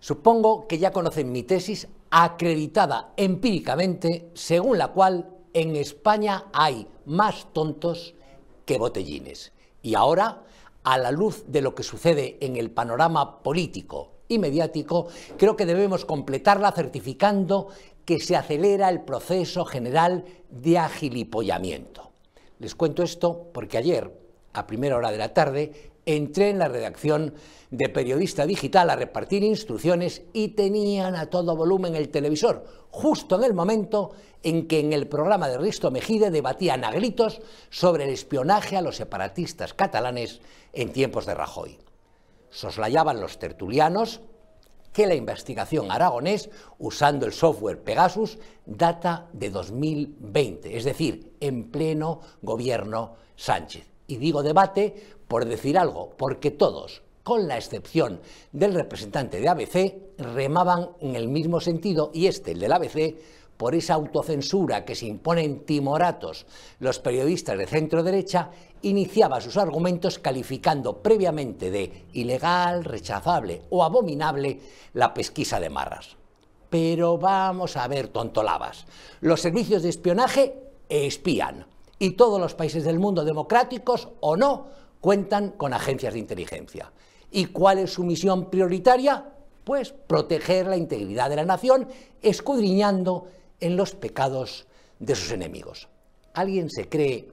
Supongo que ya conocen mi tesis acreditada empíricamente, según la cual en España hay más tontos que botellines. Y ahora, a la luz de lo que sucede en el panorama político y mediático, creo que debemos completarla certificando que se acelera el proceso general de agilipollamiento. Les cuento esto porque ayer, a primera hora de la tarde, entré en la redacción de Periodista Digital a repartir instrucciones y tenían a todo volumen el televisor, justo en el momento en que en el programa de Risto Mejide debatían a gritos sobre el espionaje a los separatistas catalanes en tiempos de Rajoy. Soslayaban los tertulianos que la investigación aragonés, usando el software Pegasus, data de 2020, es decir, en pleno gobierno Sánchez. Y digo debate por decir algo, porque todos, con la excepción del representante de ABC, remaban en el mismo sentido y este, el del ABC, por esa autocensura que se imponen timoratos los periodistas de centro derecha, iniciaba sus argumentos calificando previamente de ilegal, rechazable o abominable la pesquisa de marras. Pero vamos a ver tontolabas. Los servicios de espionaje espían y todos los países del mundo, democráticos o no, cuentan con agencias de inteligencia. ¿Y cuál es su misión prioritaria? Pues proteger la integridad de la nación, escudriñando en los pecados de sus enemigos. ¿Alguien se cree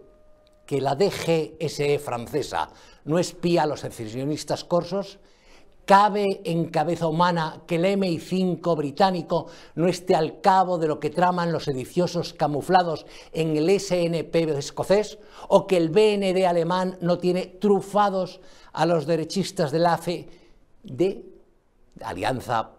que la DGSE francesa no espía a los secesionistas corsos? ¿Cabe en cabeza humana que el MI5 británico no esté al cabo de lo que traman los sediciosos camuflados en el SNP escocés? ¿O que el BND alemán no tiene trufados a los derechistas del AFE de Alianza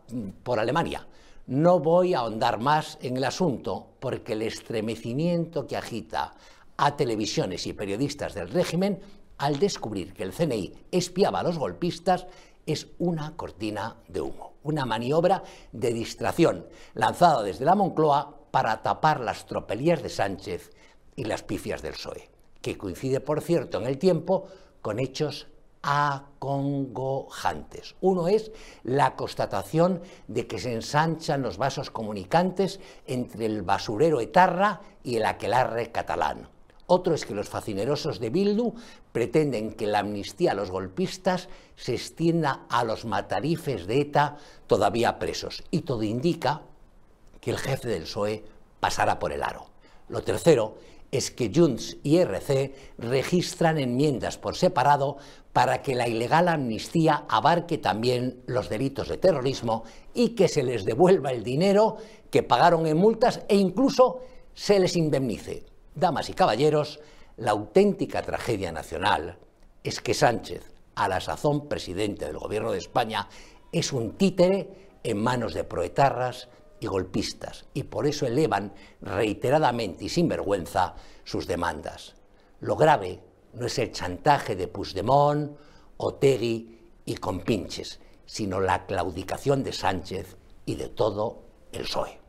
por Alemania? No voy a ahondar más en el asunto porque el estremecimiento que agita a televisiones y periodistas del régimen al descubrir que el CNI espiaba a los golpistas es una cortina de humo, una maniobra de distracción lanzada desde la Moncloa para tapar las tropelías de Sánchez y las pifias del PSOE, que coincide, por cierto, en el tiempo con hechos acongojantes. Uno es la constatación de que se ensanchan los vasos comunicantes entre el basurero etarra y el aquelarre catalán. Otro es que los facinerosos de Bildu pretenden que la amnistía a los golpistas se extienda a los matarifes de ETA todavía presos. Y todo indica que el jefe del PSOE pasará por el aro. Lo tercero es que Junts y RC registran enmiendas por separado para que la ilegal amnistía abarque también los delitos de terrorismo y que se les devuelva el dinero que pagaron en multas e incluso se les indemnice. Damas y caballeros, la auténtica tragedia nacional es que Sánchez, a la sazón presidente del Gobierno de España, es un títere en manos de proetarras y golpistas, y por eso elevan reiteradamente y sin vergüenza sus demandas. Lo grave no es el chantaje de Puigdemont, Otegi y compinches, sino la claudicación de Sánchez y de todo el PSOE.